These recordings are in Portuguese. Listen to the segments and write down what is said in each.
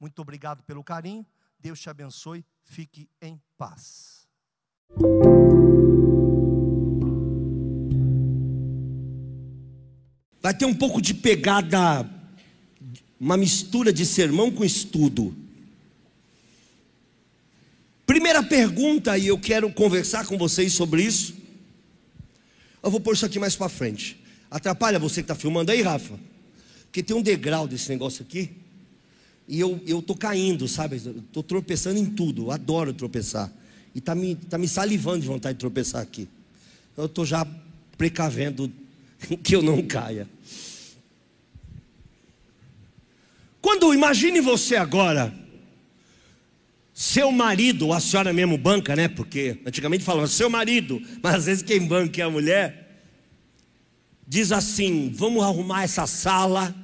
Muito obrigado pelo carinho. Deus te abençoe. Fique em paz. Vai ter um pouco de pegada, uma mistura de sermão com estudo. Primeira pergunta, e eu quero conversar com vocês sobre isso. Eu vou pôr isso aqui mais para frente. Atrapalha você que está filmando aí, Rafa? Porque tem um degrau desse negócio aqui. E eu, eu tô caindo, sabe? Estou tropeçando em tudo. Eu adoro tropeçar. E está me, tá me salivando de vontade de tropeçar aqui. Então, eu estou já precavendo que eu não caia. Quando imagine você agora, seu marido, a senhora mesmo banca, né? Porque antigamente falava seu marido, mas às vezes quem banca é a mulher. Diz assim: vamos arrumar essa sala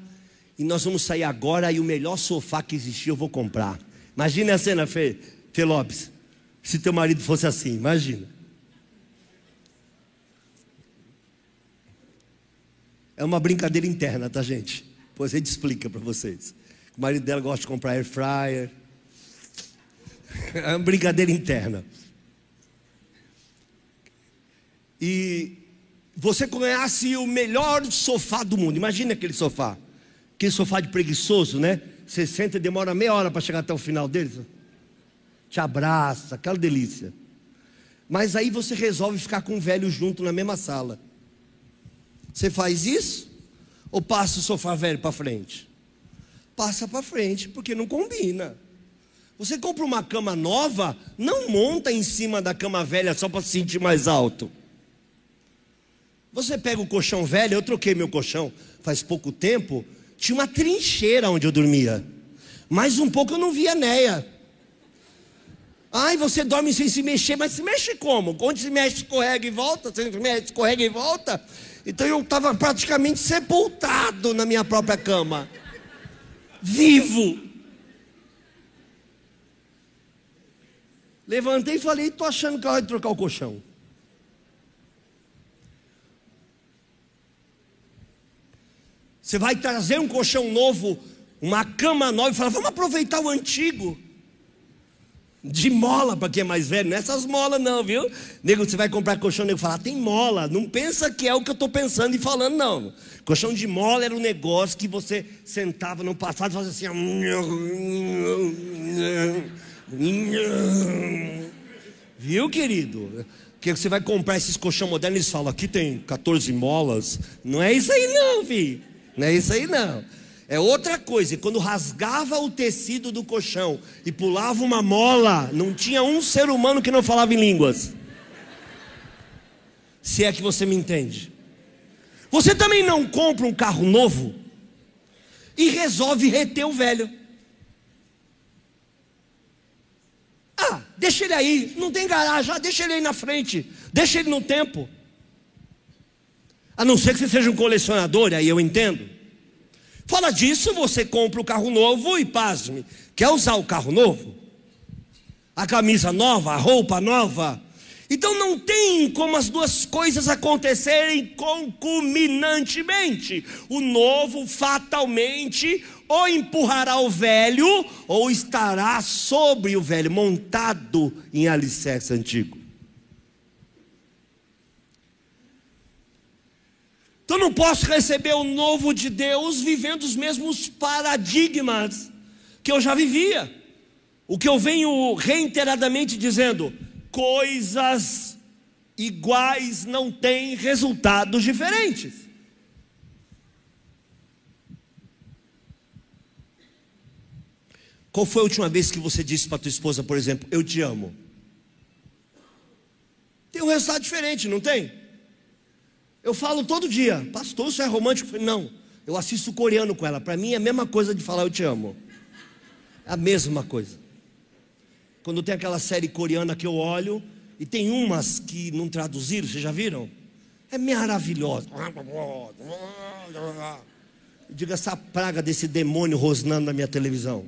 e nós vamos sair agora e o melhor sofá que existir eu vou comprar. Imagine a cena, Fê, Fê Lopes. Se teu marido fosse assim, imagina. É uma brincadeira interna, tá, gente? Depois a gente explica para vocês. O marido dela gosta de comprar air fryer. É uma brincadeira interna. E você conhece o melhor sofá do mundo. Imagina aquele sofá. Aquele sofá de preguiçoso, né? Você senta e demora meia hora para chegar até o final dele. Te abraça, aquela delícia. Mas aí você resolve ficar com o velho junto na mesma sala. Você faz isso? Ou passa o sofá velho para frente? Passa para frente, porque não combina. Você compra uma cama nova, não monta em cima da cama velha só para se sentir mais alto. Você pega o colchão velho, eu troquei meu colchão faz pouco tempo, tinha uma trincheira onde eu dormia. Mais um pouco eu não via Neia. Ai, você dorme sem se mexer, mas se mexe como? Onde se mexe, escorrega e volta, se mexe, escorrega e volta. Então eu estava praticamente sepultado na minha própria cama, vivo. Levantei e falei: estou achando que é hora de trocar o colchão. Você vai trazer um colchão novo, uma cama nova e falar: vamos aproveitar o antigo de mola para quem é mais velho, não é essas molas não, viu? Nego, você vai comprar colchão, nego fala, ah, tem mola. Não pensa que é o que eu estou pensando e falando, não. Colchão de mola era um negócio que você sentava no passado e fazia assim. Viu, querido? Que você vai comprar esses colchão modernos, eles falam, aqui tem 14 molas. Não é isso aí não, filho. Não é isso aí não. É outra coisa, e quando rasgava o tecido do colchão e pulava uma mola, não tinha um ser humano que não falava em línguas. Se é que você me entende. Você também não compra um carro novo e resolve reter o velho. Ah, deixa ele aí, não tem garagem, ah, deixa ele aí na frente, deixa ele no tempo. A não ser que você seja um colecionador, aí eu entendo. Fala disso, você compra o carro novo e pasme. Quer usar o carro novo? A camisa nova, a roupa nova. Então não tem como as duas coisas acontecerem concomitantemente. O novo fatalmente ou empurrará o velho ou estará sobre o velho, montado em alicerce antigo. Então não posso receber o novo de Deus vivendo os mesmos paradigmas que eu já vivia. O que eu venho reiteradamente dizendo, coisas iguais não têm resultados diferentes. Qual foi a última vez que você disse para tua esposa, por exemplo, eu te amo? Tem um resultado diferente, não tem? Eu falo todo dia, pastor, isso é romântico? Não, eu assisto coreano com ela. Para mim é a mesma coisa de falar eu te amo. É a mesma coisa. Quando tem aquela série coreana que eu olho, e tem umas que não traduziram, vocês já viram? É maravilhosa. Diga essa praga desse demônio rosnando na minha televisão.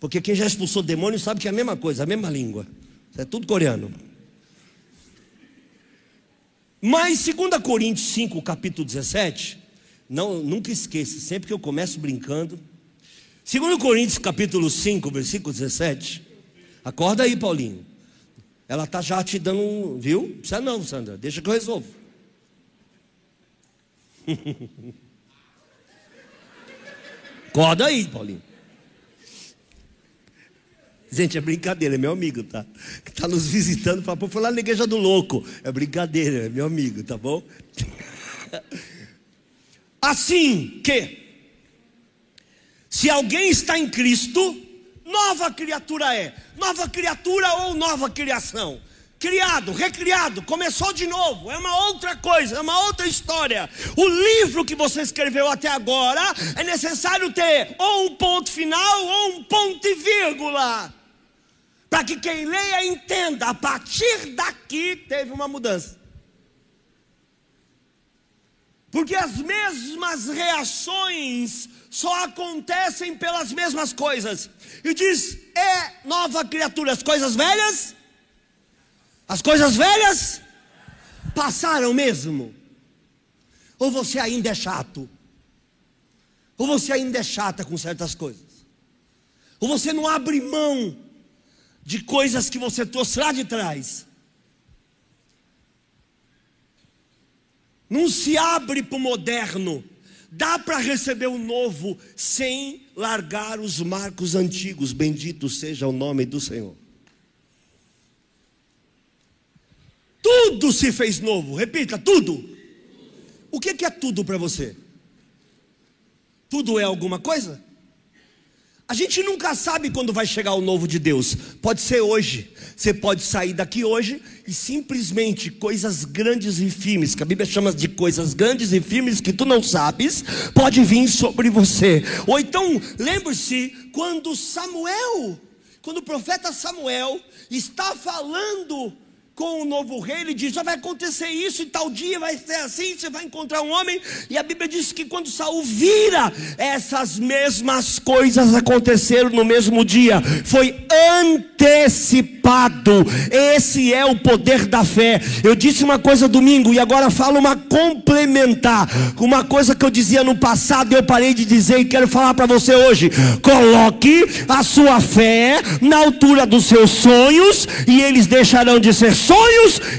Porque quem já expulsou demônio sabe que é a mesma coisa, a mesma língua. É tudo coreano. Mas 2 Coríntios 5, capítulo 17, não, nunca esqueça, sempre que eu começo brincando. 2 Coríntios capítulo 5, versículo 17. Acorda aí, Paulinho. Ela está já te dando um. Viu? Não precisa não, Sandra. Deixa que eu resolvo. Acorda aí, Paulinho. Gente, é brincadeira, é meu amigo, tá? Está nos visitando, fala, pô, foi lá na igreja do louco. É brincadeira, é meu amigo, tá bom? Assim que, se alguém está em Cristo, nova criatura é. Nova criatura ou nova criação? criado, recriado, começou de novo, é uma outra coisa, é uma outra história. O livro que você escreveu até agora é necessário ter ou um ponto final ou um ponto e vírgula para que quem leia entenda, a partir daqui teve uma mudança. Porque as mesmas reações só acontecem pelas mesmas coisas. E diz: é nova criatura, as coisas velhas, as coisas velhas passaram mesmo. Ou você ainda é chato, ou você ainda é chata com certas coisas, ou você não abre mão de coisas que você trouxe lá de trás. Não se abre para o moderno. Dá para receber o novo sem largar os marcos antigos. Bendito seja o nome do Senhor. Tudo se fez novo. Repita, tudo. O que é tudo para você? Tudo é alguma coisa? A gente nunca sabe quando vai chegar o novo de Deus. Pode ser hoje. Você pode sair daqui hoje e simplesmente coisas grandes e firmes, que a Bíblia chama de coisas grandes e firmes que tu não sabes, pode vir sobre você. Ou então, lembre-se quando Samuel, quando o profeta Samuel está falando com o novo rei, ele diz: já vai acontecer isso e tal dia vai ser assim, você vai encontrar um homem. E a Bíblia diz que quando Saul vira, essas mesmas coisas aconteceram no mesmo dia. Foi antecipado. Esse é o poder da fé. Eu disse uma coisa domingo e agora falo uma complementar. Uma coisa que eu dizia no passado eu parei de dizer e quero falar para você hoje. Coloque a sua fé na altura dos seus sonhos e eles deixarão de ser sonhos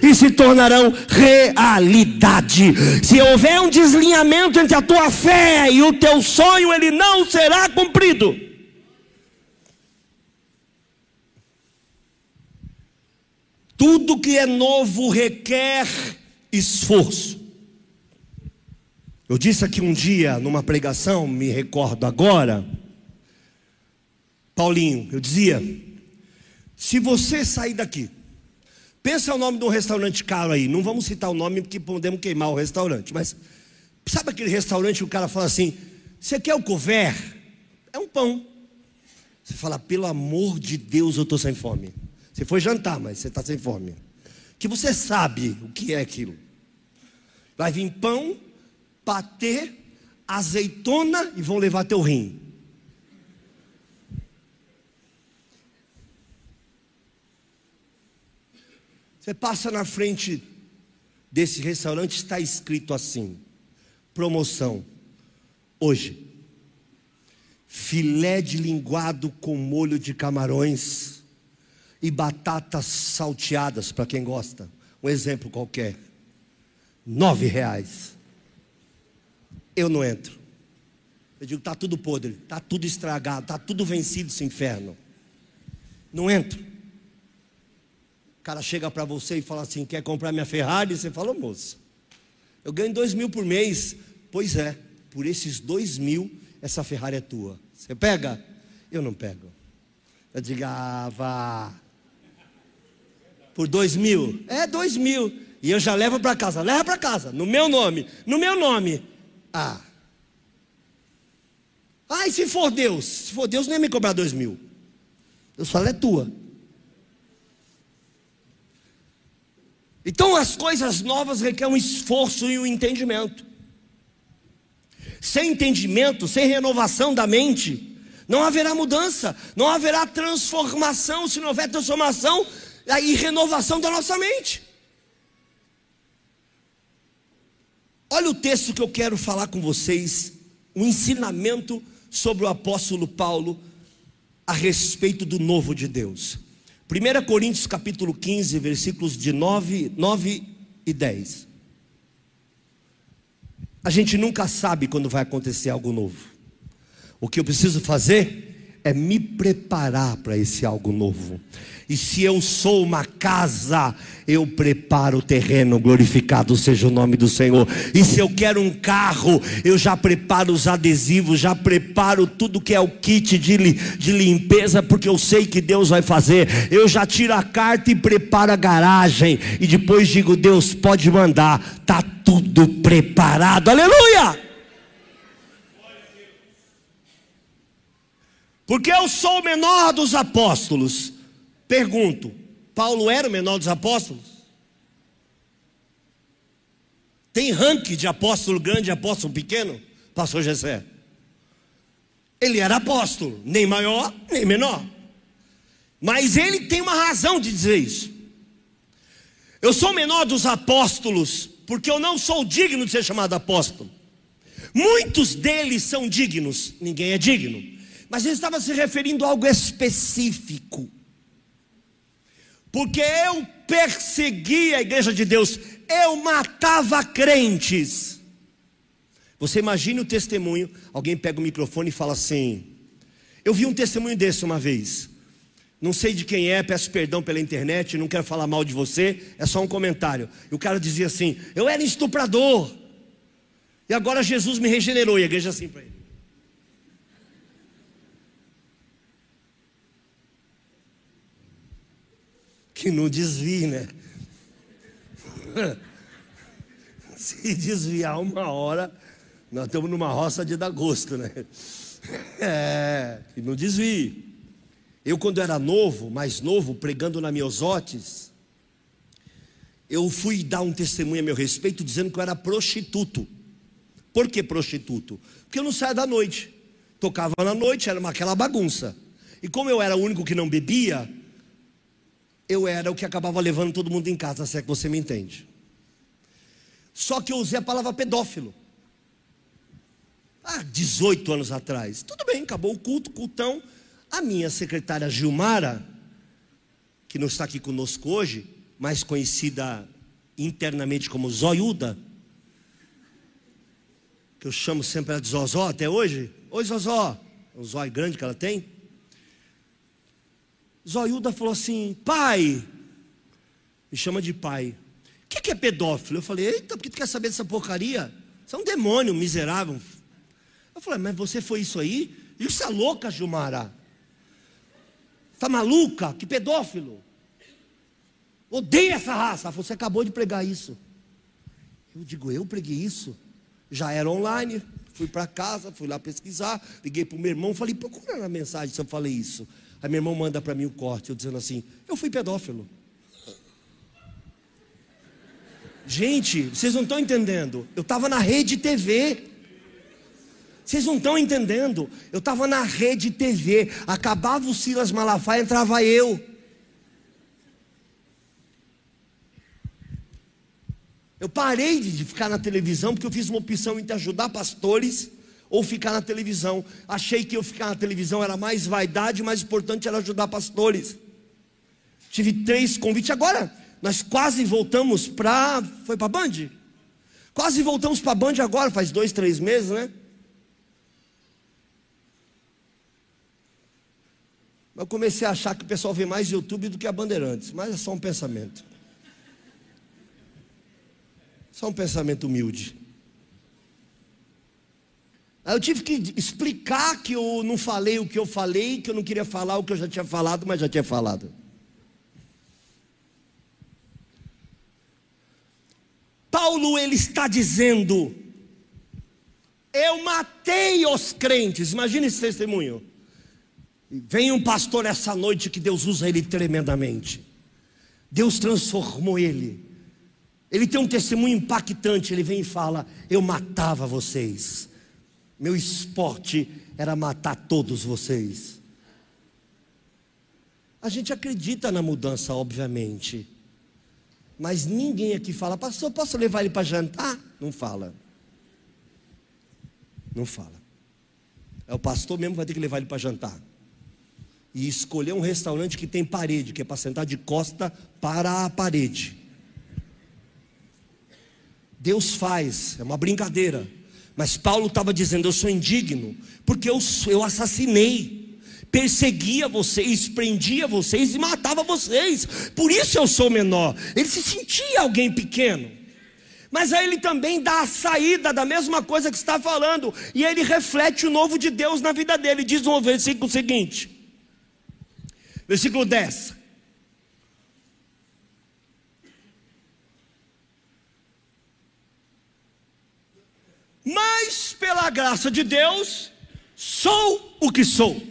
e se tornarão realidade. Se houver um deslinhamento entre a tua fé e o teu sonho, ele não será cumprido. Tudo que é novo requer esforço. Eu disse aqui um dia numa pregação, me recordo agora, Paulinho, eu dizia: se você sair daqui, Pensa o nome de um restaurante caro aí. Não vamos citar o nome porque podemos queimar o restaurante. Mas sabe aquele restaurante que o cara fala assim: Você quer o couvert? É um pão. Você fala, pelo amor de Deus, eu estou sem fome. Você foi jantar, mas você está sem fome. Que você sabe o que é aquilo. Vai vir pão, patê, azeitona e vão levar teu rim. Você passa na frente desse restaurante, está escrito assim: promoção. Hoje, filé de linguado com molho de camarões e batatas salteadas, para quem gosta. Um exemplo qualquer. Nove reais. Eu não entro. Eu digo, está tudo podre, está tudo estragado, está tudo vencido esse inferno. Não entro. O cara chega para você e fala assim: quer comprar minha Ferrari? Você fala, moço, eu ganho dois mil por mês. Pois é, por esses dois mil, essa Ferrari é tua. Você pega? Eu não pego. Eu digo, ah, vá. Por dois mil? É, dois mil. E eu já levo para casa. Leva para casa, no meu nome. No meu nome. Ah. Ah, e se for Deus? Se for Deus, nem me cobrar dois mil. Eu falo, é tua. Então as coisas novas requerem um esforço e um entendimento. Sem entendimento, sem renovação da mente, não haverá mudança, não haverá transformação. Se não houver transformação, aí renovação da nossa mente. Olha o texto que eu quero falar com vocês, um ensinamento sobre o apóstolo Paulo a respeito do novo de Deus. 1 Coríntios capítulo 15, versículos de 9, 9 e 10. A gente nunca sabe quando vai acontecer algo novo. O que eu preciso fazer é me preparar para esse algo novo. E se eu sou uma casa, eu preparo o terreno, glorificado seja o nome do Senhor. E se eu quero um carro, eu já preparo os adesivos, já preparo tudo que é o kit de, de limpeza, porque eu sei que Deus vai fazer. Eu já tiro a carta e preparo a garagem. E depois digo: Deus pode mandar, está tudo preparado. Aleluia! Porque eu sou o menor dos apóstolos Pergunto: Paulo era o menor dos apóstolos? Tem ranking de apóstolo grande e apóstolo pequeno? Pastor Jessé. Ele era apóstolo, nem maior, nem menor. Mas ele tem uma razão de dizer isso. Eu sou o menor dos apóstolos, porque eu não sou digno de ser chamado apóstolo. Muitos deles são dignos, ninguém é digno. Mas ele estava se referindo a algo específico porque eu perseguia a igreja de Deus, eu matava crentes. Você imagine o testemunho, alguém pega o microfone e fala assim: Eu vi um testemunho desse uma vez. Não sei de quem é, peço perdão pela internet, não quero falar mal de você, é só um comentário. E o cara dizia assim: Eu era estuprador, e agora Jesus me regenerou. E a igreja assim para ele. Que não desvie, né? Se desviar uma hora, nós estamos numa roça de dar gosto, né? É, que não desvie. Eu, quando era novo, mais novo, pregando na Miosotes, eu fui dar um testemunho a meu respeito dizendo que eu era prostituto. Por que prostituto? Porque eu não saía da noite. Tocava na noite, era uma, aquela bagunça. E como eu era o único que não bebia, eu era o que acabava levando todo mundo em casa, se é que você me entende. Só que eu usei a palavra pedófilo. Ah, 18 anos atrás. Tudo bem, acabou o culto, cultão. A minha secretária Gilmara, que não está aqui conosco hoje, mais conhecida internamente como Zoiuda, que eu chamo sempre ela de Zozó até hoje. Oi, Zozó. É um zóio grande que ela tem. Zoiuda falou assim: pai, me chama de pai. O que, que é pedófilo? Eu falei: eita, por que tu quer saber dessa porcaria? Você é um demônio miserável. Eu falei: mas você foi isso aí? Isso é louca, Gilmara. Está maluca? Que pedófilo. Odeia essa raça. Você acabou de pregar isso. Eu digo: eu preguei isso. Já era online. Fui para casa, fui lá pesquisar. Liguei para o meu irmão. Falei: procura na mensagem se eu falei isso. Aí meu irmão manda para mim o corte, eu dizendo assim: Eu fui pedófilo. Gente, vocês não estão entendendo. Eu estava na rede TV. Vocês não estão entendendo. Eu estava na rede TV. Acabava o Silas Malafaia, entrava eu. Eu parei de ficar na televisão porque eu fiz uma opção entre ajudar pastores ou ficar na televisão. Achei que eu ficar na televisão era mais vaidade, mais importante era ajudar pastores. Tive três convites. Agora, nós quase voltamos para. Foi para a Band? Quase voltamos para a Band agora, faz dois, três meses, né? Eu comecei a achar que o pessoal vê mais YouTube do que a Bandeirantes, mas é só um pensamento. Só um pensamento humilde. Aí eu tive que explicar que eu não falei o que eu falei, que eu não queria falar o que eu já tinha falado, mas já tinha falado. Paulo ele está dizendo: Eu matei os crentes. Imagine esse testemunho. Vem um pastor essa noite que Deus usa ele tremendamente. Deus transformou ele. Ele tem um testemunho impactante. Ele vem e fala: Eu matava vocês meu esporte era matar todos vocês. A gente acredita na mudança, obviamente. Mas ninguém aqui fala, pastor, posso levar ele para jantar? Não fala. Não fala. É o pastor mesmo que vai ter que levar ele para jantar. E escolher um restaurante que tem parede, que é para sentar de costa para a parede. Deus faz, é uma brincadeira. Mas Paulo estava dizendo: Eu sou indigno, porque eu, eu assassinei, perseguia vocês, prendia vocês e matava vocês, por isso eu sou menor. Ele se sentia alguém pequeno. Mas aí ele também dá a saída da mesma coisa que está falando, e ele reflete o novo de Deus na vida dele. Diz no versículo seguinte, versículo 10: mas pela graça de Deus, sou o que sou.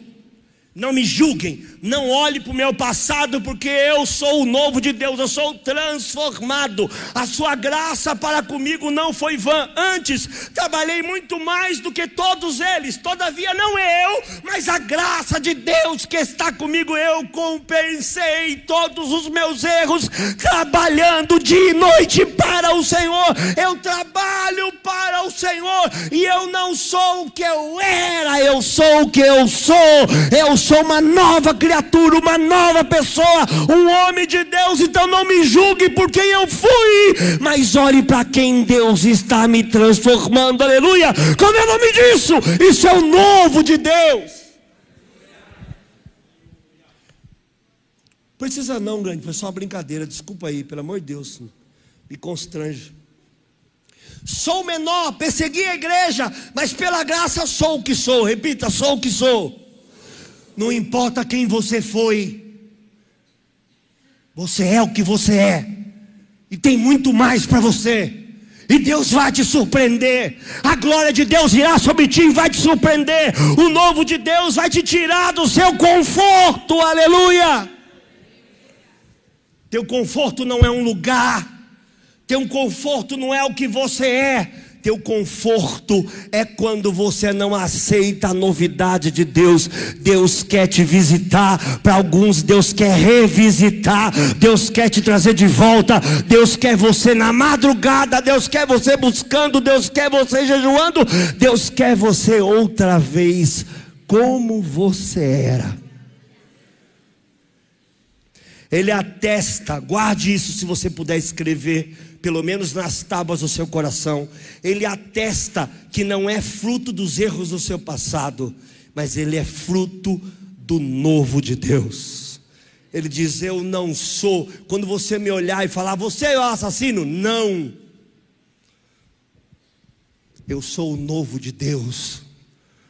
Não me julguem, não olhe para o meu passado, porque eu sou o novo de Deus, eu sou transformado. A sua graça para comigo não foi vã. Antes, trabalhei muito mais do que todos eles. Todavia, não eu, mas a graça de Deus que está comigo. Eu compensei todos os meus erros, trabalhando dia e noite para o Senhor. Eu trabalho para o Senhor, e eu não sou o que eu era, eu sou o que eu sou. Eu sou uma nova criatura criatura, uma nova pessoa, um homem de Deus. Então não me julgue por quem eu fui, mas olhe para quem Deus está me transformando. Aleluia! Como é o nome disso? Isso é o novo de Deus. Precisa não, grande, foi só uma brincadeira. Desculpa aí, pelo amor de Deus, me constrange. Sou menor, persegui a igreja, mas pela graça sou o que sou. Repita, sou o que sou. Não importa quem você foi, você é o que você é, e tem muito mais para você. E Deus vai te surpreender. A glória de Deus irá sobre ti e vai te surpreender. O novo de Deus vai te tirar do seu conforto. Aleluia. Teu conforto não é um lugar. Teu conforto não é o que você é teu conforto é quando você não aceita a novidade de Deus. Deus quer te visitar, para alguns Deus quer revisitar, Deus quer te trazer de volta, Deus quer você na madrugada, Deus quer você buscando, Deus quer você jejuando, Deus quer você outra vez como você era. Ele atesta, guarde isso se você puder escrever pelo menos nas tábuas do seu coração, ele atesta que não é fruto dos erros do seu passado, mas ele é fruto do novo de Deus. Ele diz: Eu não sou. Quando você me olhar e falar, você é o assassino? Não. Eu sou o novo de Deus.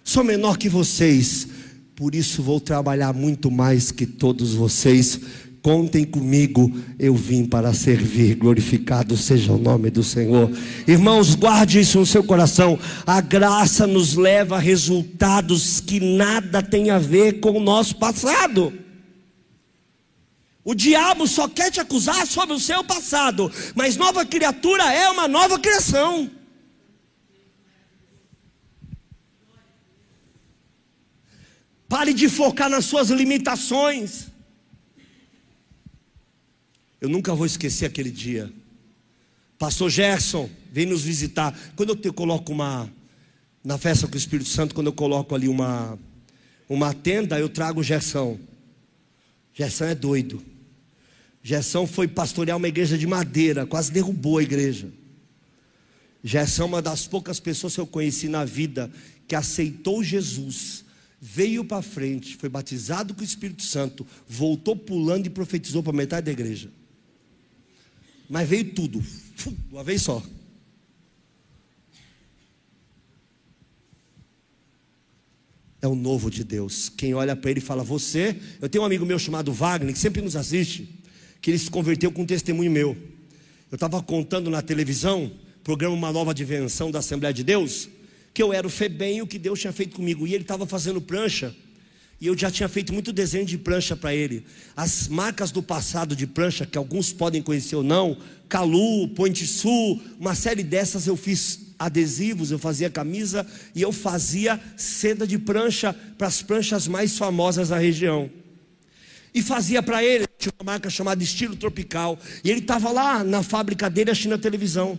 Sou menor que vocês. Por isso vou trabalhar muito mais que todos vocês Contem comigo, eu vim para servir. Glorificado seja o nome do Senhor. Irmãos, guarde isso no seu coração. A graça nos leva a resultados que nada tem a ver com o nosso passado. O diabo só quer te acusar sobre o seu passado, mas nova criatura é uma nova criação. Pare de focar nas suas limitações. Eu nunca vou esquecer aquele dia. Pastor Gerson vem nos visitar. Quando eu te coloco uma na festa com o Espírito Santo, quando eu coloco ali uma uma tenda, eu trago o Gerson. Gerson é doido. Gerson foi pastorear uma igreja de madeira, quase derrubou a igreja. Gerson é uma das poucas pessoas que eu conheci na vida que aceitou Jesus veio para frente, foi batizado com o Espírito Santo, voltou pulando e profetizou para metade da igreja. Mas veio tudo, uma vez só. É o novo de Deus. Quem olha para ele fala, você. Eu tenho um amigo meu chamado Wagner, que sempre nos assiste, que ele se converteu com um testemunho meu. Eu estava contando na televisão, programa Uma Nova Dimensão da Assembleia de Deus, que eu era o Febem e o que Deus tinha feito comigo. E ele estava fazendo prancha. E eu já tinha feito muito desenho de prancha para ele. As marcas do passado de prancha, que alguns podem conhecer ou não, Calu, Ponte Sul, uma série dessas eu fiz adesivos, eu fazia camisa e eu fazia seda de prancha para as pranchas mais famosas da região. E fazia para ele, tinha uma marca chamada Estilo Tropical, e ele estava lá na fábrica dele assistindo a televisão.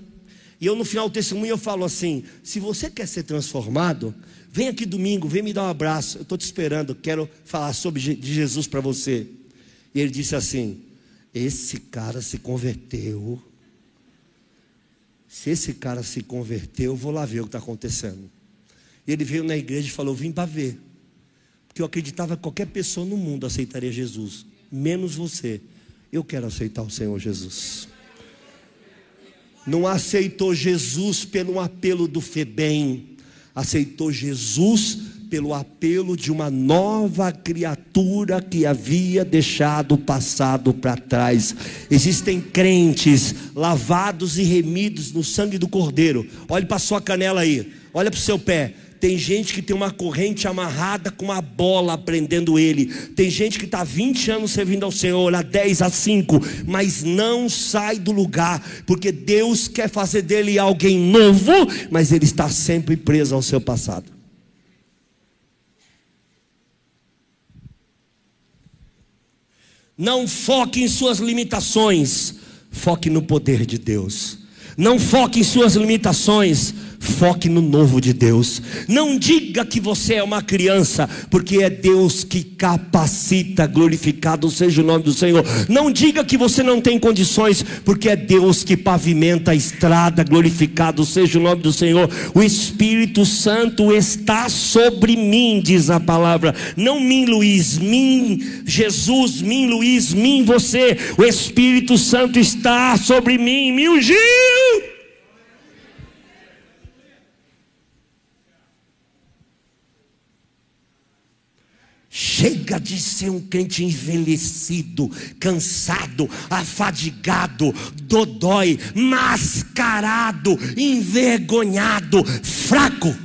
E eu no final do testemunho eu falo assim: se você quer ser transformado, vem aqui domingo, vem me dar um abraço. Eu estou te esperando, quero falar sobre de Jesus para você. E ele disse assim: esse cara se converteu. Se esse cara se converteu, eu vou lá ver o que está acontecendo. E ele veio na igreja e falou: vim para ver. Porque eu acreditava que qualquer pessoa no mundo aceitaria Jesus, menos você. Eu quero aceitar o Senhor Jesus não aceitou Jesus pelo apelo do Febem, aceitou Jesus pelo apelo de uma nova criatura que havia deixado o passado para trás. Existem crentes lavados e remidos no sangue do Cordeiro. Olhe para sua canela aí, olha para o seu pé. Tem gente que tem uma corrente amarrada com uma bola prendendo ele. Tem gente que está 20 anos servindo ao Senhor, há 10, a 5, mas não sai do lugar, porque Deus quer fazer dele alguém novo, mas ele está sempre preso ao seu passado. Não foque em suas limitações, foque no poder de Deus. Não foque em suas limitações, Foque no novo de Deus. Não diga que você é uma criança, porque é Deus que capacita, glorificado seja o nome do Senhor. Não diga que você não tem condições, porque é Deus que pavimenta a estrada, glorificado seja o nome do Senhor. O Espírito Santo está sobre mim, diz a palavra. Não mim, Luiz, mim, Jesus, mim, Luiz, mim, você. O Espírito Santo está sobre mim, me ungiu. Chega de ser um crente envelhecido, cansado, afadigado, dodói, mascarado, envergonhado, fraco.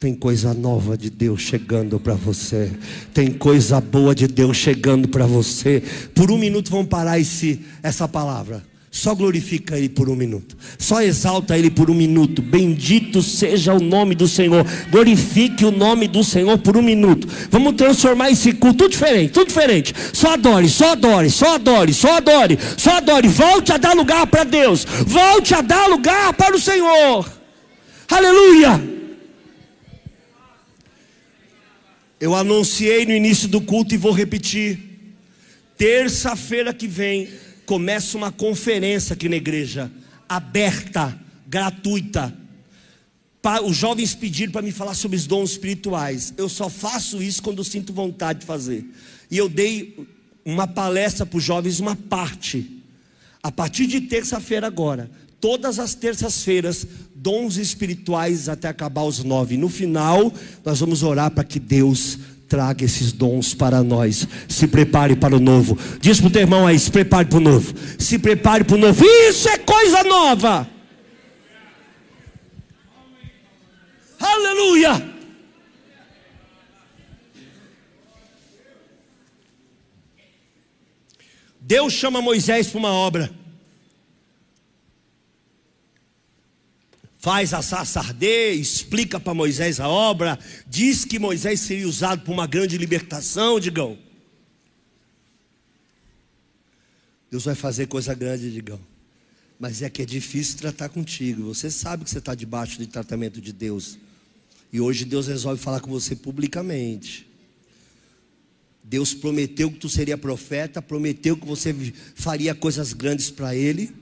Tem coisa nova de Deus chegando para você. Tem coisa boa de Deus chegando para você. Por um minuto vamos parar esse, essa palavra. Só glorifica Ele por um minuto. Só exalta Ele por um minuto. Bendito seja o nome do Senhor. Glorifique o nome do Senhor por um minuto. Vamos transformar esse culto tudo diferente, tudo diferente. Só adore, só adore, só adore, só adore, só adore. Volte a dar lugar para Deus. Volte a dar lugar para o Senhor. Aleluia. Eu anunciei no início do culto e vou repetir. Terça-feira que vem começa uma conferência aqui na igreja, aberta, gratuita. Os jovens pediram para me falar sobre os dons espirituais. Eu só faço isso quando sinto vontade de fazer. E eu dei uma palestra para os jovens, uma parte. A partir de terça-feira agora, todas as terças-feiras, dons espirituais até acabar os nove. No final, nós vamos orar para que Deus traga esses dons para nós. Se prepare para o novo. Diz para o teu irmão aí: se prepare para o novo. Se prepare para o novo. Isso é coisa nova. Aleluia. Deus chama Moisés para uma obra. Faz a sarça arder, explica para Moisés a obra, diz que Moisés seria usado para uma grande libertação, digão. Deus vai fazer coisa grande, digão. Mas é que é difícil tratar contigo. Você sabe que você está debaixo do tratamento de Deus. E hoje Deus resolve falar com você publicamente. Deus prometeu que tu seria profeta, prometeu que você faria coisas grandes para Ele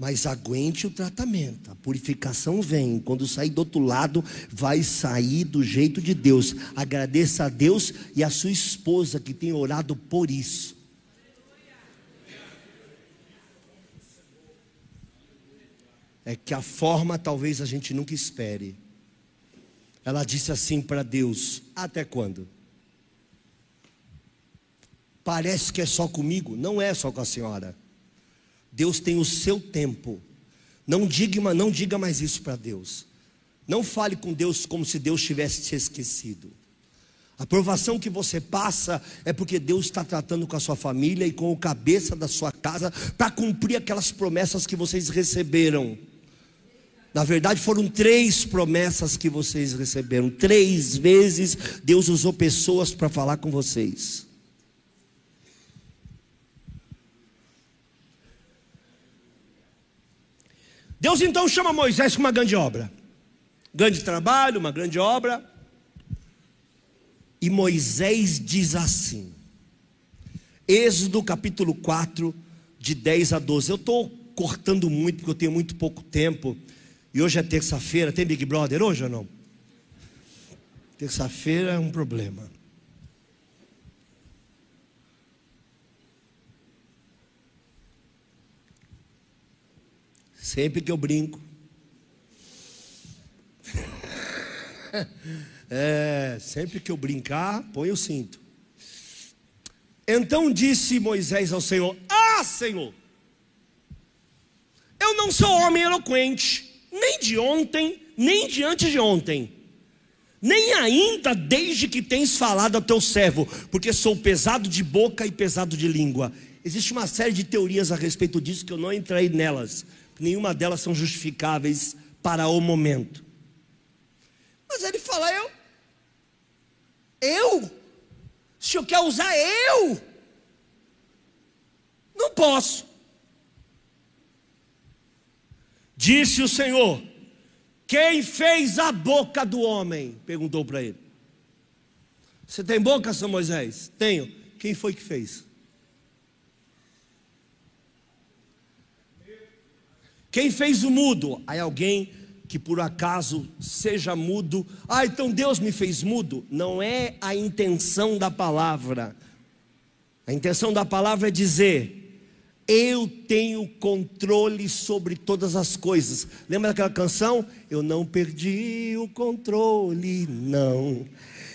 Mas aguente o tratamento, a purificação vem. Quando sair do outro lado, vai sair do jeito de Deus. Agradeça a Deus e a sua esposa que tem orado por isso. É que a forma talvez a gente nunca espere. Ela disse assim para Deus: Até quando? Parece que é só comigo, não é só com a senhora. Deus tem o seu tempo. Não diga, não diga mais isso para Deus. Não fale com Deus como se Deus tivesse te esquecido. A provação que você passa é porque Deus está tratando com a sua família e com o cabeça da sua casa para cumprir aquelas promessas que vocês receberam. Na verdade, foram três promessas que vocês receberam. Três vezes Deus usou pessoas para falar com vocês. Deus então chama Moisés com uma grande obra. Grande trabalho, uma grande obra. E Moisés diz assim: Êxodo capítulo 4, de 10 a 12. Eu estou cortando muito, porque eu tenho muito pouco tempo. E hoje é terça-feira. Tem Big Brother hoje ou não? Terça-feira é um problema. Sempre que eu brinco. é, sempre que eu brincar, põe o cinto. Então disse Moisés ao Senhor: Ah, Senhor, eu não sou homem eloquente, nem de ontem, nem de antes de ontem, nem ainda desde que tens falado ao teu servo, porque sou pesado de boca e pesado de língua. Existe uma série de teorias a respeito disso que eu não entrei nelas nenhuma delas são justificáveis para o momento. Mas ele fala: Eu? Eu? O senhor quer usar eu? Não posso. Disse o Senhor: Quem fez a boca do homem? Perguntou para ele. Você tem boca, São Moisés? Tenho. Quem foi que fez? Quem fez o mudo? Aí alguém que por acaso seja mudo, ah, então Deus me fez mudo. Não é a intenção da palavra. A intenção da palavra é dizer: eu tenho controle sobre todas as coisas. Lembra daquela canção? Eu não perdi o controle, não.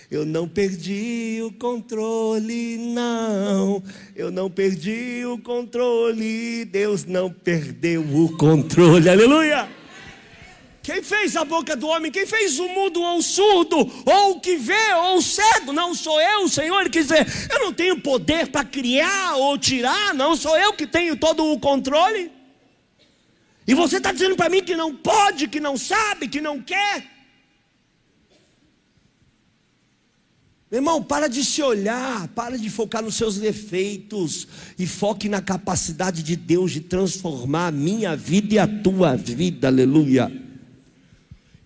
Eu não perdi o controle, não. Eu não perdi o controle. Deus não perdeu o controle. Aleluia! Quem fez a boca do homem? Quem fez o mudo ou o surdo? Ou o que vê ou o cego? Não sou eu, Senhor. Ele dizer, eu não tenho poder para criar ou tirar, não sou eu que tenho todo o controle. E você está dizendo para mim que não pode, que não sabe, que não quer. Meu irmão, para de se olhar, para de focar nos seus defeitos e foque na capacidade de Deus de transformar a minha vida e a tua vida, aleluia.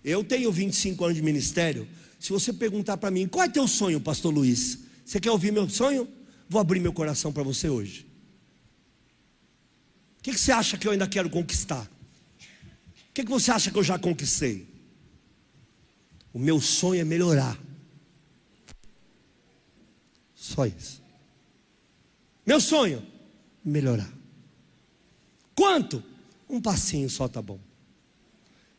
Eu tenho 25 anos de ministério. Se você perguntar para mim, qual é teu sonho, pastor Luiz? Você quer ouvir meu sonho? Vou abrir meu coração para você hoje. O que, que, você acha que eu ainda quero conquistar? O que, que você acha que eu já conquistei? O meu sonho é melhorar só isso. Meu sonho, melhorar. Quanto? Um passinho só tá bom.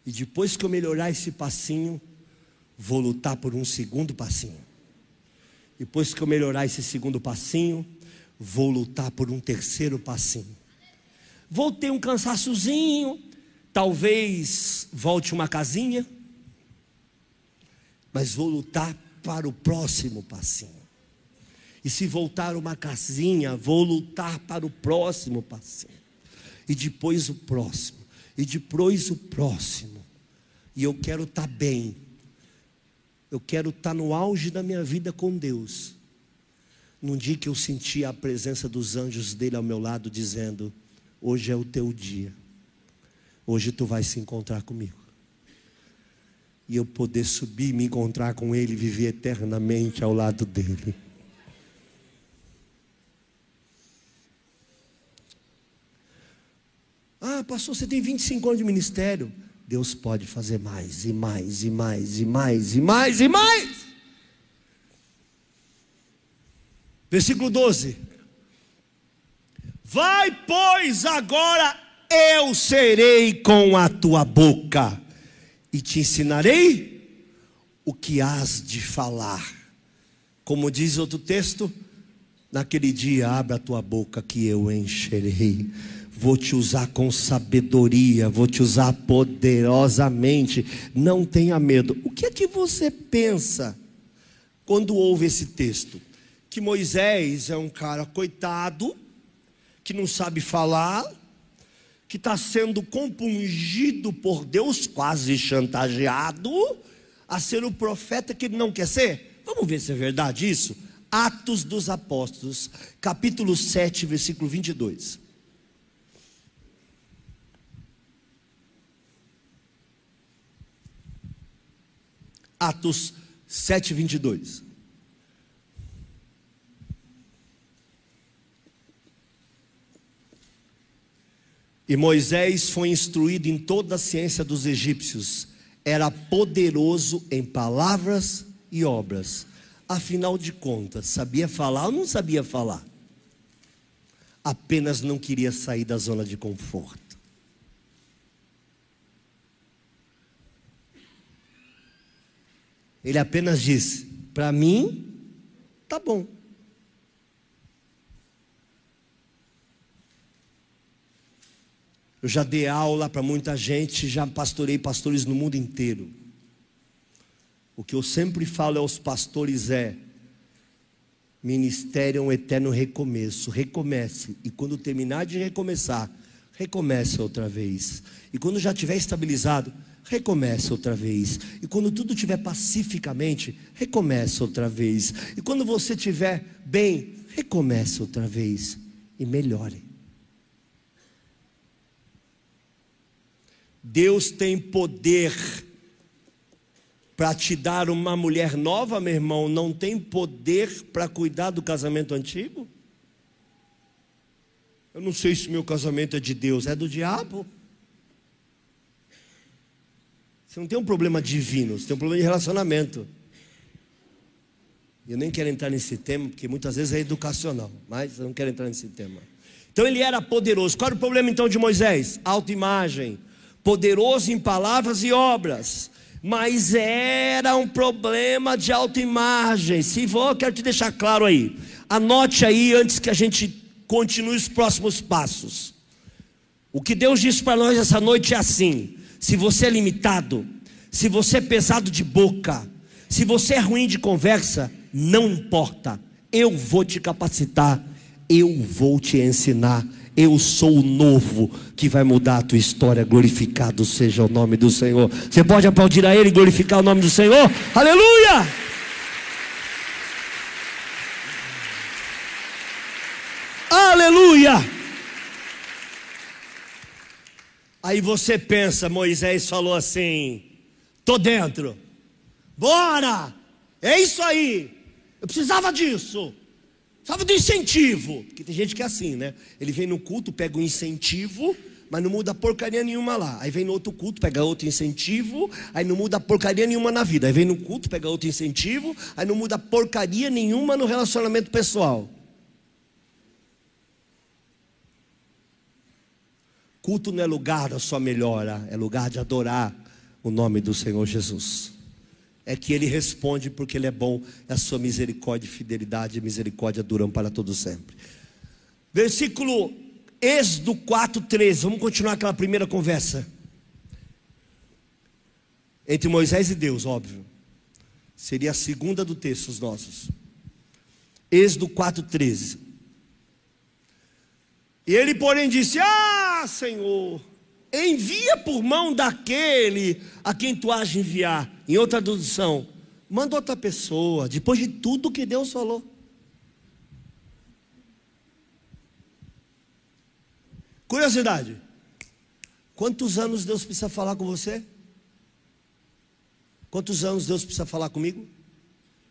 E depois que eu melhorar esse passinho, vou lutar por um segundo passinho. Depois que eu melhorar esse segundo passinho, vou lutar por um terceiro passinho. Vou ter um cansaçozinho, talvez volte uma casinha, mas vou lutar para o próximo passinho. E se voltar uma casinha, vou lutar para o próximo passeio. E depois o próximo. E depois o próximo. E eu quero estar tá bem. Eu quero estar tá no auge da minha vida com Deus. Num dia que eu senti a presença dos anjos dele ao meu lado, dizendo: Hoje é o teu dia. Hoje tu vais se encontrar comigo. E eu poder subir, me encontrar com ele viver eternamente ao lado dele. Ah, pastor, você tem 25 anos de ministério. Deus pode fazer mais e mais e mais e mais e mais e mais. Versículo 12. Vai, pois, agora eu serei com a tua boca e te ensinarei o que hás de falar. Como diz outro texto, naquele dia abra a tua boca que eu encherei vou te usar com sabedoria, vou te usar poderosamente. Não tenha medo. O que é que você pensa quando ouve esse texto? Que Moisés é um cara coitado, que não sabe falar, que está sendo compungido por Deus, quase chantageado, a ser o profeta que ele não quer ser? Vamos ver se é verdade isso? Atos dos Apóstolos, capítulo 7, versículo 22. Atos 7, 22. E Moisés foi instruído em toda a ciência dos egípcios, era poderoso em palavras e obras. Afinal de contas, sabia falar ou não sabia falar? Apenas não queria sair da zona de conforto. Ele apenas disse: Para mim, tá bom. Eu já dei aula para muita gente, já pastorei pastores no mundo inteiro. O que eu sempre falo aos pastores é: ministério é um eterno recomeço. Recomece. E quando terminar de recomeçar, recomece outra vez. E quando já estiver estabilizado, recomeça outra vez. E quando tudo estiver pacificamente, recomeça outra vez. E quando você estiver bem, recomeça outra vez e melhore. Deus tem poder para te dar uma mulher nova, meu irmão, não tem poder para cuidar do casamento antigo? Eu não sei se meu casamento é de Deus, é do diabo. Você não tem um problema divino, você tem um problema de relacionamento. Eu nem quero entrar nesse tema, porque muitas vezes é educacional, mas eu não quero entrar nesse tema. Então ele era poderoso. Qual era o problema então de Moisés? Autoimagem. Poderoso em palavras e obras. Mas era um problema de autoimagem. Se eu quero te deixar claro aí. Anote aí antes que a gente continue os próximos passos. O que Deus disse para nós essa noite é assim: se você é limitado, se você é pesado de boca, se você é ruim de conversa, não importa, eu vou te capacitar, eu vou te ensinar. Eu sou o novo que vai mudar a tua história. Glorificado seja o nome do Senhor. Você pode aplaudir a Ele e glorificar o nome do Senhor? Aleluia! Aleluia! Aí você pensa, Moisés falou assim: tô dentro, bora, é isso aí, eu precisava disso, precisava de incentivo. Porque tem gente que é assim, né? Ele vem no culto, pega um incentivo, mas não muda porcaria nenhuma lá. Aí vem no outro culto, pega outro incentivo, aí não muda porcaria nenhuma na vida. Aí vem no culto, pega outro incentivo, aí não muda porcaria nenhuma no relacionamento pessoal. Culto não é lugar da sua melhora, é lugar de adorar o nome do Senhor Jesus. É que Ele responde porque Ele é bom, a sua misericórdia fidelidade e misericórdia duram para todo sempre. Versículo Êxodo 4,13. Vamos continuar aquela primeira conversa. Entre Moisés e Deus, óbvio. Seria a segunda do texto, os nossos. Êxodo 4,13. E ele, porém, disse: Ah, Senhor, envia por mão daquele a quem tu has de enviar. Em outra tradução, manda outra pessoa, depois de tudo que Deus falou. Curiosidade: quantos anos Deus precisa falar com você? Quantos anos Deus precisa falar comigo?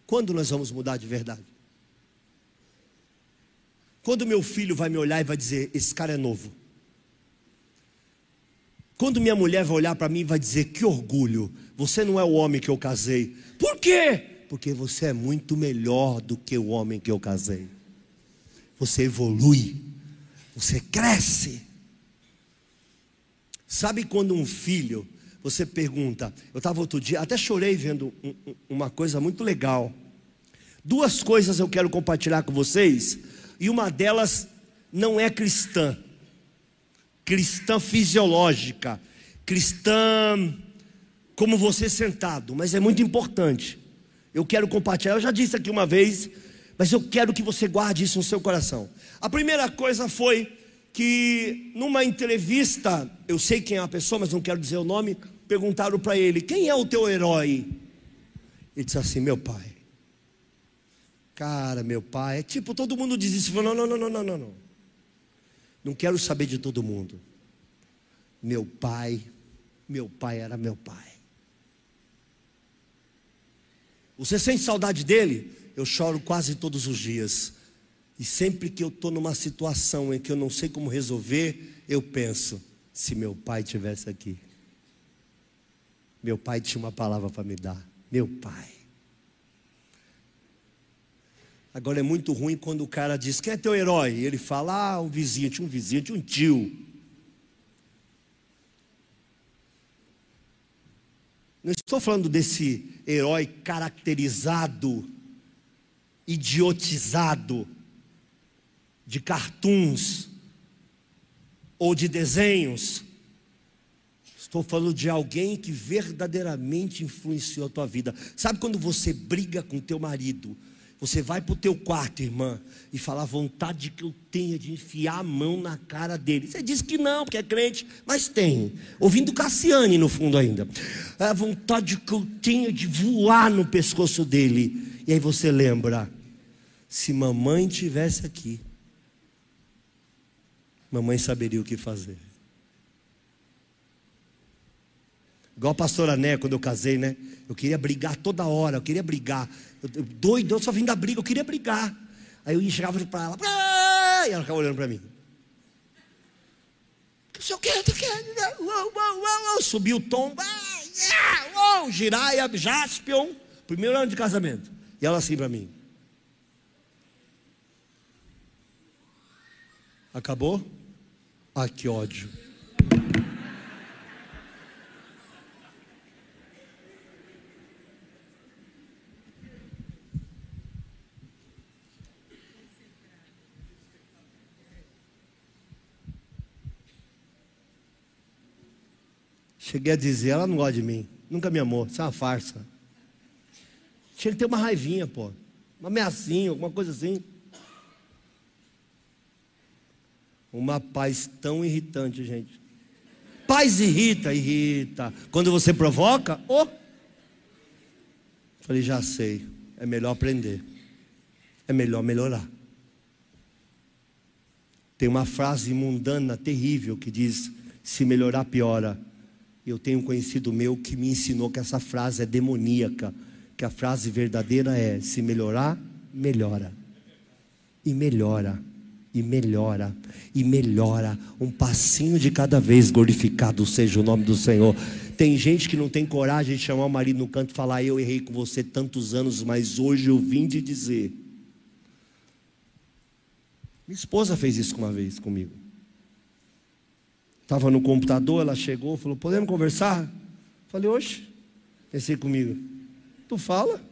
Quando nós vamos mudar de verdade? Quando meu filho vai me olhar e vai dizer: Esse cara é novo. Quando minha mulher vai olhar para mim e vai dizer: Que orgulho, você não é o homem que eu casei. Por quê? Porque você é muito melhor do que o homem que eu casei. Você evolui, você cresce. Sabe quando um filho, você pergunta, eu estava outro dia, até chorei vendo um, uma coisa muito legal. Duas coisas eu quero compartilhar com vocês, e uma delas não é cristã, cristã fisiológica, cristã como você sentado, mas é muito importante. Eu quero compartilhar, eu já disse aqui uma vez, mas eu quero que você guarde isso no seu coração. A primeira coisa foi que numa entrevista, eu sei quem é a pessoa, mas não quero dizer o nome, perguntaram para ele: "Quem é o teu herói?" Ele disse assim: "Meu pai". Cara, meu pai, é tipo, todo mundo diz isso, não, não, não, não, não, não, não. Quero saber de todo mundo. Meu pai, meu pai era meu pai. Você sente saudade dele? Eu choro quase todos os dias. E sempre que eu estou numa situação em que eu não sei como resolver, eu penso: se meu pai tivesse aqui. Meu pai tinha uma palavra para me dar. Meu pai. Agora é muito ruim quando o cara diz: Quem é teu herói? E ele fala: Ah, um vizinho, tinha um vizinho, tinha um tio. Não estou falando desse herói caracterizado, idiotizado de cartoons ou de desenhos. Estou falando de alguém que verdadeiramente influenciou a tua vida. Sabe quando você briga com teu marido? Você vai para o teu quarto, irmã, e fala a vontade que eu tenho de enfiar a mão na cara dele. Você diz que não, porque é crente, mas tem. Ouvindo Cassiane no fundo ainda. É a vontade que eu tenho de voar no pescoço dele. E aí você lembra, se mamãe tivesse aqui, mamãe saberia o que fazer. Igual a pastora Né, quando eu casei, né? Eu queria brigar toda hora, eu queria brigar. Eu, doido, eu só vim da briga, eu queria brigar. Aí eu chegava para ela, ah! e ela ficava olhando para mim. Não sei o que, tu quer? Subiu o tom, giraia, jaspion, primeiro ano de casamento. E ela assim para mim. Acabou? Ah, que ódio. Cheguei a dizer, ela não gosta de mim, nunca me amou, isso é uma farsa. Tinha que ter uma raivinha, pô, uma ameaçinha, alguma coisa assim. Uma paz tão irritante, gente. Paz irrita, irrita. Quando você provoca, oh! Falei, já sei. É melhor aprender. É melhor melhorar. Tem uma frase mundana terrível que diz: se melhorar, piora. Eu tenho um conhecido meu que me ensinou que essa frase é demoníaca. Que a frase verdadeira é: se melhorar, melhora. E melhora e melhora, e melhora, um passinho de cada vez, glorificado seja o nome do Senhor. Tem gente que não tem coragem de chamar o marido no canto e falar: Eu errei com você tantos anos, mas hoje eu vim te dizer. Minha esposa fez isso uma vez comigo. Estava no computador, ela chegou, falou: Podemos conversar? Falei: Oxe, pensei comigo, tu fala?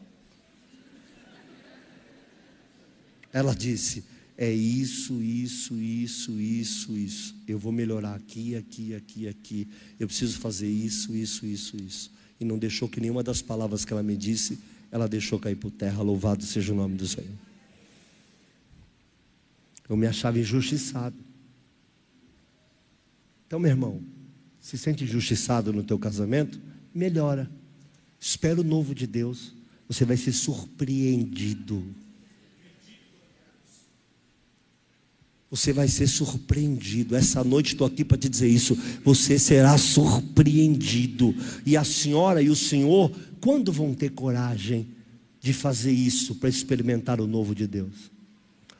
Ela disse: é isso, isso, isso, isso, isso. Eu vou melhorar aqui, aqui, aqui, aqui. Eu preciso fazer isso, isso, isso, isso. E não deixou que nenhuma das palavras que ela me disse, ela deixou cair por terra. Louvado seja o nome do Senhor. Eu me achava injustiçado. Então, meu irmão, se sente injustiçado no teu casamento, melhora. Espera o novo de Deus. Você vai ser surpreendido. Você vai ser surpreendido. Essa noite estou aqui para te dizer isso. Você será surpreendido. E a senhora e o senhor, quando vão ter coragem de fazer isso para experimentar o novo de Deus?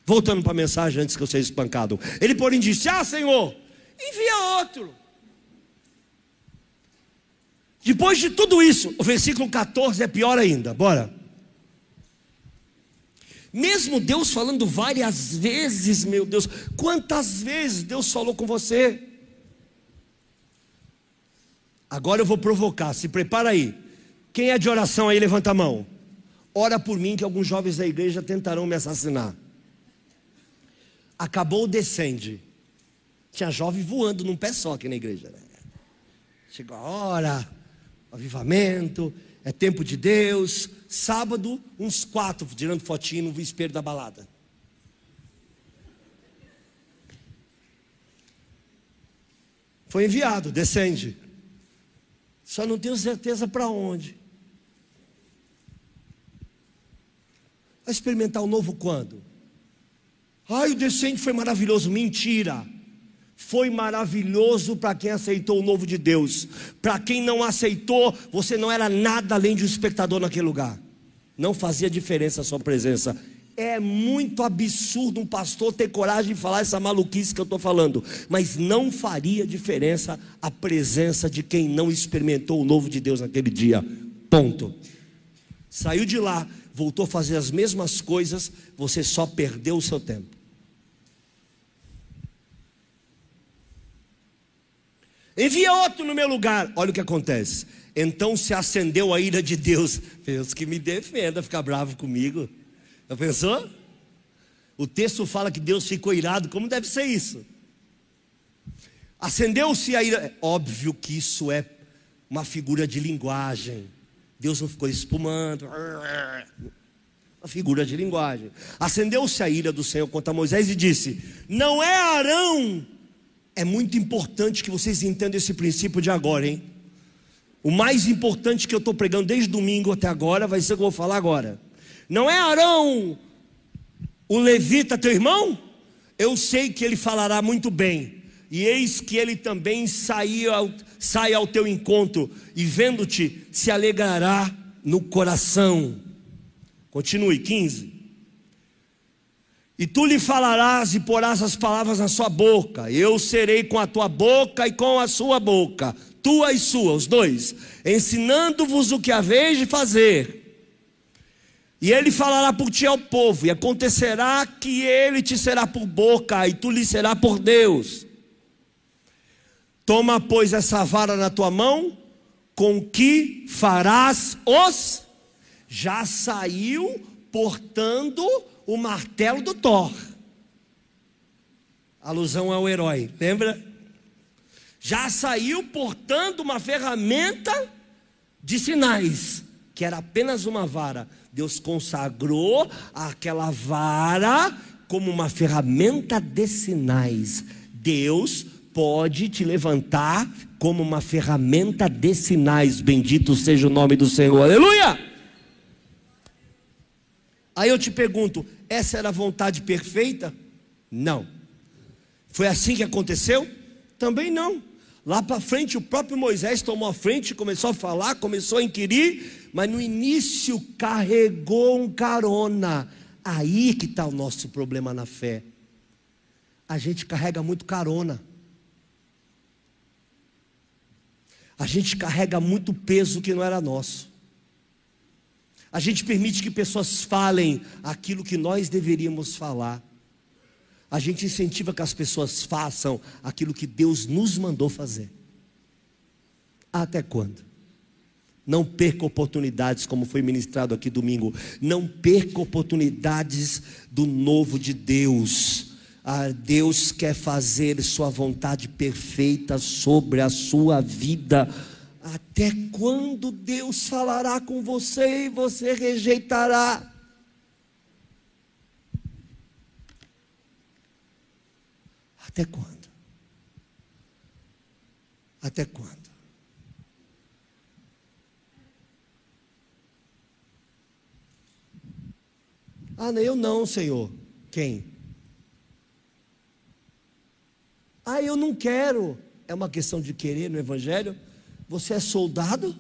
Voltando para a mensagem antes que eu seja espancado. Ele, porém, disse: Ah, Senhor, envia outro. Depois de tudo isso, o versículo 14 é pior ainda. Bora. Mesmo Deus falando várias vezes, meu Deus, quantas vezes Deus falou com você? Agora eu vou provocar, se prepara aí. Quem é de oração aí, levanta a mão. Ora por mim que alguns jovens da igreja tentarão me assassinar. Acabou o descende. Tinha jovem voando num pé só aqui na igreja. Né? Chegou a hora, avivamento, é tempo de Deus. Sábado, uns quatro tirando fotinho no espelho da balada. Foi enviado, descende. Só não tenho certeza para onde. Vai experimentar o novo quando? Ai, o descende foi maravilhoso. Mentira. Foi maravilhoso para quem aceitou o novo de Deus. Para quem não aceitou, você não era nada além de um espectador naquele lugar. Não fazia diferença a sua presença. É muito absurdo um pastor ter coragem de falar essa maluquice que eu estou falando, mas não faria diferença a presença de quem não experimentou o novo de Deus naquele dia. Ponto. Saiu de lá, voltou a fazer as mesmas coisas, você só perdeu o seu tempo. Envia outro no meu lugar. Olha o que acontece. Então se acendeu a ira de Deus. Deus que me defenda, ficar bravo comigo. Já pensou? O texto fala que Deus ficou irado, como deve ser isso? Acendeu-se a ira. É óbvio que isso é uma figura de linguagem. Deus não ficou espumando. Uma figura de linguagem. Acendeu-se a ira do Senhor contra Moisés e disse: Não é Arão. É muito importante que vocês entendam esse princípio de agora, hein? O mais importante que eu estou pregando desde domingo até agora vai ser o que eu vou falar agora. Não é Arão, o levita, teu irmão? Eu sei que ele falará muito bem. E eis que ele também saiu ao, sai ao teu encontro, e vendo-te, se alegrará no coração. Continue, 15. E tu lhe falarás e porás as palavras na sua boca. Eu serei com a tua boca e com a sua boca, tua e sua, os dois, ensinando-vos o que haveis de fazer. E ele falará por ti ao povo, e acontecerá que ele te será por boca, e tu lhe será por Deus. Toma, pois, essa vara na tua mão, com que farás os. Já saiu portando o martelo do Thor. Alusão ao herói, lembra? Já saiu portando uma ferramenta de sinais, que era apenas uma vara Deus consagrou aquela vara como uma ferramenta de sinais. Deus pode te levantar como uma ferramenta de sinais. Bendito seja o nome do Senhor. Aleluia! Aí eu te pergunto: essa era a vontade perfeita? Não. Foi assim que aconteceu? Também não. Lá para frente, o próprio Moisés tomou a frente, começou a falar, começou a inquirir, mas no início carregou um carona. Aí que está o nosso problema na fé. A gente carrega muito carona. A gente carrega muito peso que não era nosso. A gente permite que pessoas falem aquilo que nós deveríamos falar. A gente incentiva que as pessoas façam aquilo que Deus nos mandou fazer. Até quando? Não perca oportunidades, como foi ministrado aqui domingo. Não perca oportunidades do novo de Deus. Ah, Deus quer fazer Sua vontade perfeita sobre a sua vida. Até quando Deus falará com você e você rejeitará? Até quando? Até quando? Ah, eu não, Senhor. Quem? Ah, eu não quero. É uma questão de querer no Evangelho. Você é soldado?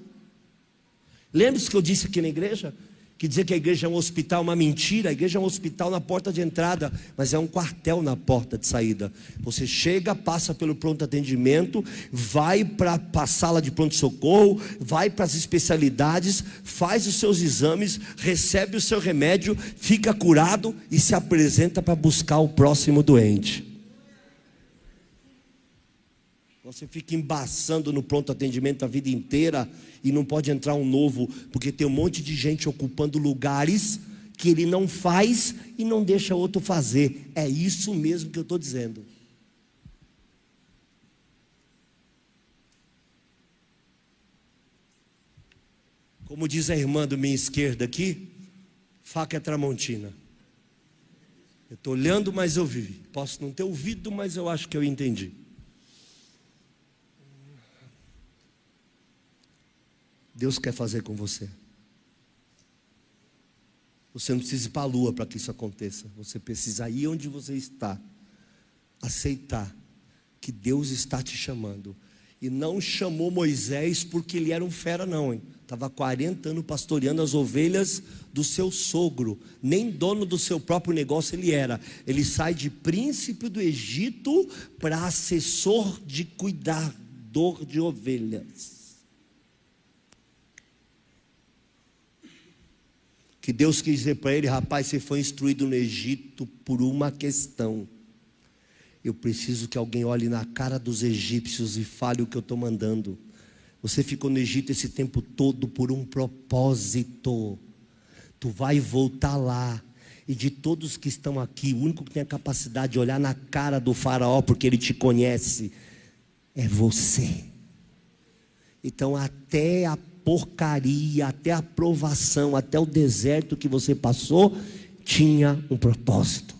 Lembre-se que eu disse aqui na igreja que dizer que a igreja é um hospital é uma mentira. A igreja é um hospital na porta de entrada, mas é um quartel na porta de saída. Você chega, passa pelo pronto atendimento, vai para a sala de pronto-socorro, vai para as especialidades, faz os seus exames, recebe o seu remédio, fica curado e se apresenta para buscar o próximo doente. Você fica embaçando no pronto atendimento a vida inteira e não pode entrar um novo, porque tem um monte de gente ocupando lugares que ele não faz e não deixa outro fazer. É isso mesmo que eu estou dizendo. Como diz a irmã do minha esquerda aqui, faca é tramontina. Eu estou olhando, mas eu vi. Posso não ter ouvido, mas eu acho que eu entendi. Deus quer fazer com você. Você não precisa ir para a lua para que isso aconteça. Você precisa ir onde você está. Aceitar que Deus está te chamando. E não chamou Moisés porque ele era um fera, não, hein? Estava 40 anos pastoreando as ovelhas do seu sogro. Nem dono do seu próprio negócio ele era. Ele sai de príncipe do Egito para assessor de cuidador de ovelhas. Que Deus quis dizer para ele: rapaz, você foi instruído no Egito por uma questão. Eu preciso que alguém olhe na cara dos egípcios e fale o que eu estou mandando. Você ficou no Egito esse tempo todo por um propósito. Tu vai voltar lá. E de todos que estão aqui, o único que tem a capacidade de olhar na cara do Faraó, porque ele te conhece, é você. Então, até a porcaria, até a provação, até o deserto que você passou, tinha um propósito.